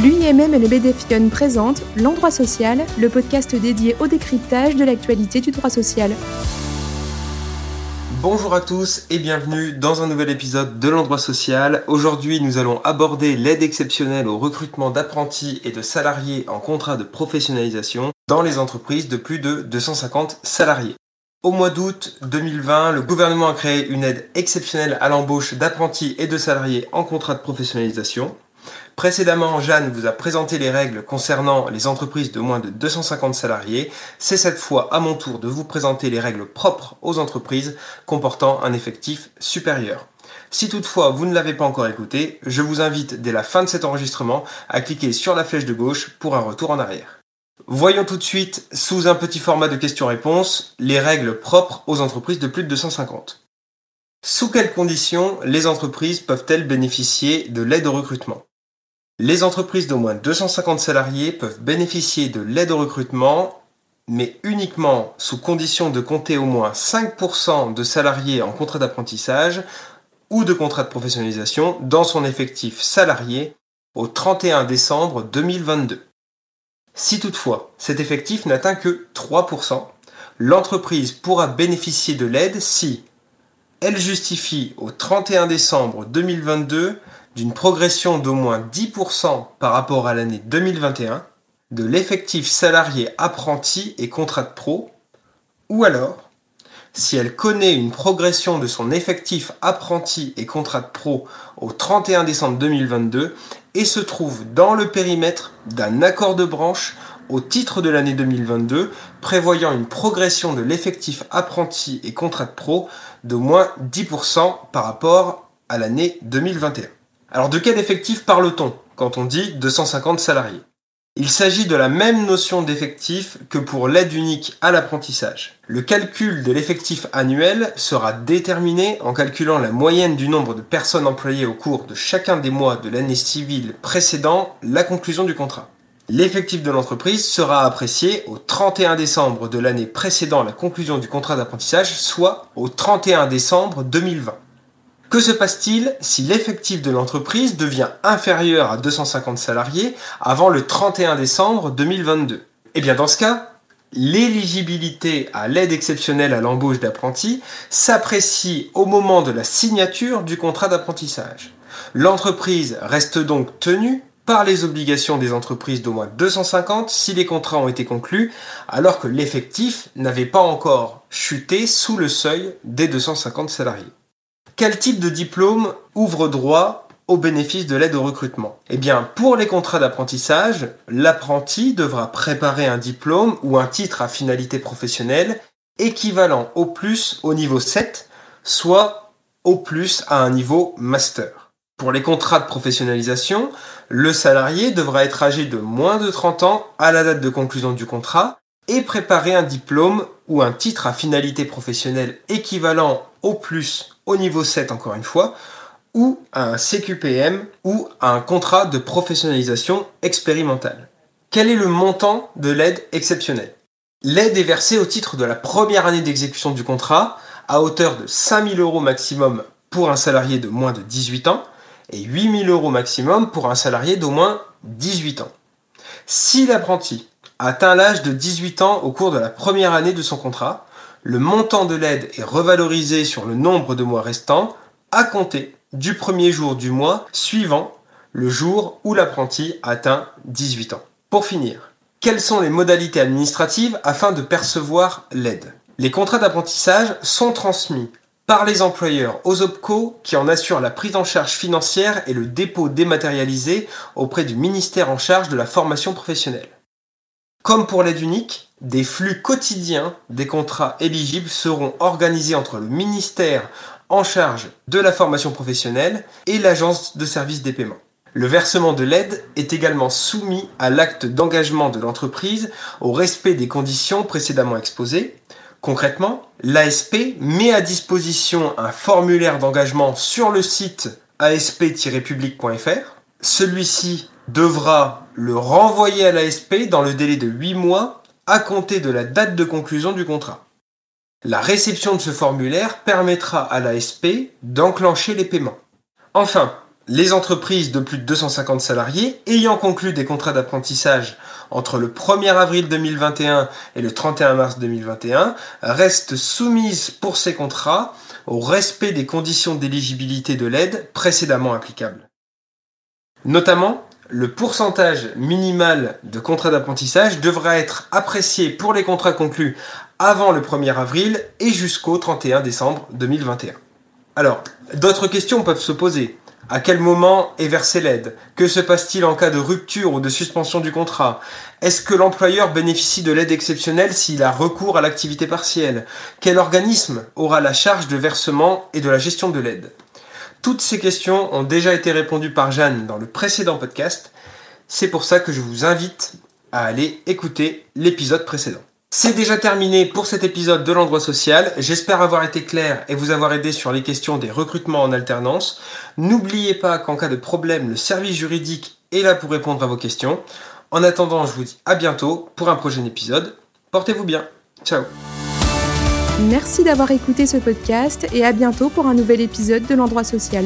L'UIMM et le BDFION présentent L'Endroit Social, le podcast dédié au décryptage de l'actualité du droit social. Bonjour à tous et bienvenue dans un nouvel épisode de l'endroit social. Aujourd'hui, nous allons aborder l'aide exceptionnelle au recrutement d'apprentis et de salariés en contrat de professionnalisation dans les entreprises de plus de 250 salariés. Au mois d'août 2020, le gouvernement a créé une aide exceptionnelle à l'embauche d'apprentis et de salariés en contrat de professionnalisation. Précédemment, Jeanne vous a présenté les règles concernant les entreprises de moins de 250 salariés. C'est cette fois à mon tour de vous présenter les règles propres aux entreprises comportant un effectif supérieur. Si toutefois vous ne l'avez pas encore écouté, je vous invite dès la fin de cet enregistrement à cliquer sur la flèche de gauche pour un retour en arrière. Voyons tout de suite, sous un petit format de questions-réponses, les règles propres aux entreprises de plus de 250. Sous quelles conditions les entreprises peuvent-elles bénéficier de l'aide au recrutement? Les entreprises d'au moins 250 salariés peuvent bénéficier de l'aide au recrutement, mais uniquement sous condition de compter au moins 5% de salariés en contrat d'apprentissage ou de contrat de professionnalisation dans son effectif salarié au 31 décembre 2022. Si toutefois cet effectif n'atteint que 3%, l'entreprise pourra bénéficier de l'aide si elle justifie au 31 décembre 2022 d'une progression d'au moins 10% par rapport à l'année 2021 de l'effectif salarié apprenti et contrat de pro, ou alors si elle connaît une progression de son effectif apprenti et contrat de pro au 31 décembre 2022 et se trouve dans le périmètre d'un accord de branche au titre de l'année 2022 prévoyant une progression de l'effectif apprenti et contrat de pro de moins 10% par rapport à l'année 2021. Alors de quel effectif parle-t-on quand on dit 250 salariés? Il s'agit de la même notion d'effectif que pour l'aide unique à l'apprentissage. Le calcul de l'effectif annuel sera déterminé en calculant la moyenne du nombre de personnes employées au cours de chacun des mois de l'année civile précédant la conclusion du contrat. L'effectif de l'entreprise sera apprécié au 31 décembre de l'année précédant la conclusion du contrat d'apprentissage, soit au 31 décembre 2020. Que se passe-t-il si l'effectif de l'entreprise devient inférieur à 250 salariés avant le 31 décembre 2022 Eh bien dans ce cas, l'éligibilité à l'aide exceptionnelle à l'embauche d'apprentis s'apprécie au moment de la signature du contrat d'apprentissage. L'entreprise reste donc tenue par les obligations des entreprises d'au moins 250 si les contrats ont été conclus, alors que l'effectif n'avait pas encore chuté sous le seuil des 250 salariés. Quel type de diplôme ouvre droit au bénéfice de l'aide au recrutement? Eh bien, pour les contrats d'apprentissage, l'apprenti devra préparer un diplôme ou un titre à finalité professionnelle équivalent au plus au niveau 7, soit au plus à un niveau master. Pour les contrats de professionnalisation, le salarié devra être âgé de moins de 30 ans à la date de conclusion du contrat et préparer un diplôme ou un titre à finalité professionnelle équivalent au plus au niveau 7 encore une fois, ou à un CQPM ou à un contrat de professionnalisation expérimentale. Quel est le montant de l'aide exceptionnelle? L'aide est versée au titre de la première année d'exécution du contrat à hauteur de 5000 euros maximum pour un salarié de moins de 18 ans et 8000 euros maximum pour un salarié d'au moins 18 ans. Si l'apprenti atteint l'âge de 18 ans au cours de la première année de son contrat, le montant de l'aide est revalorisé sur le nombre de mois restants à compter du premier jour du mois suivant le jour où l'apprenti atteint 18 ans. Pour finir, quelles sont les modalités administratives afin de percevoir l'aide? Les contrats d'apprentissage sont transmis par les employeurs aux OPCO qui en assurent la prise en charge financière et le dépôt dématérialisé auprès du ministère en charge de la formation professionnelle. Comme pour l'aide unique, des flux quotidiens des contrats éligibles seront organisés entre le ministère en charge de la formation professionnelle et l'agence de services des paiements. Le versement de l'aide est également soumis à l'acte d'engagement de l'entreprise au respect des conditions précédemment exposées. Concrètement, l'ASP met à disposition un formulaire d'engagement sur le site asp-public.fr. Celui-ci devra le renvoyer à l'ASP dans le délai de 8 mois à compter de la date de conclusion du contrat. La réception de ce formulaire permettra à l'ASP d'enclencher les paiements. Enfin, Les entreprises de plus de 250 salariés ayant conclu des contrats d'apprentissage entre le 1er avril 2021 et le 31 mars 2021 restent soumises pour ces contrats au respect des conditions d'éligibilité de l'aide précédemment applicables. Notamment, le pourcentage minimal de contrats d'apprentissage devra être apprécié pour les contrats conclus avant le 1er avril et jusqu'au 31 décembre 2021. Alors, d'autres questions peuvent se poser. À quel moment est versée l'aide? Que se passe-t-il en cas de rupture ou de suspension du contrat? Est-ce que l'employeur bénéficie de l'aide exceptionnelle s'il a recours à l'activité partielle? Quel organisme aura la charge de versement et de la gestion de l'aide? Toutes ces questions ont déjà été répondues par Jeanne dans le précédent podcast. C'est pour ça que je vous invite à aller écouter l'épisode précédent. C'est déjà terminé pour cet épisode de l'endroit social. J'espère avoir été clair et vous avoir aidé sur les questions des recrutements en alternance. N'oubliez pas qu'en cas de problème, le service juridique est là pour répondre à vos questions. En attendant, je vous dis à bientôt pour un prochain épisode. Portez-vous bien. Ciao. Merci d'avoir écouté ce podcast et à bientôt pour un nouvel épisode de l'endroit social.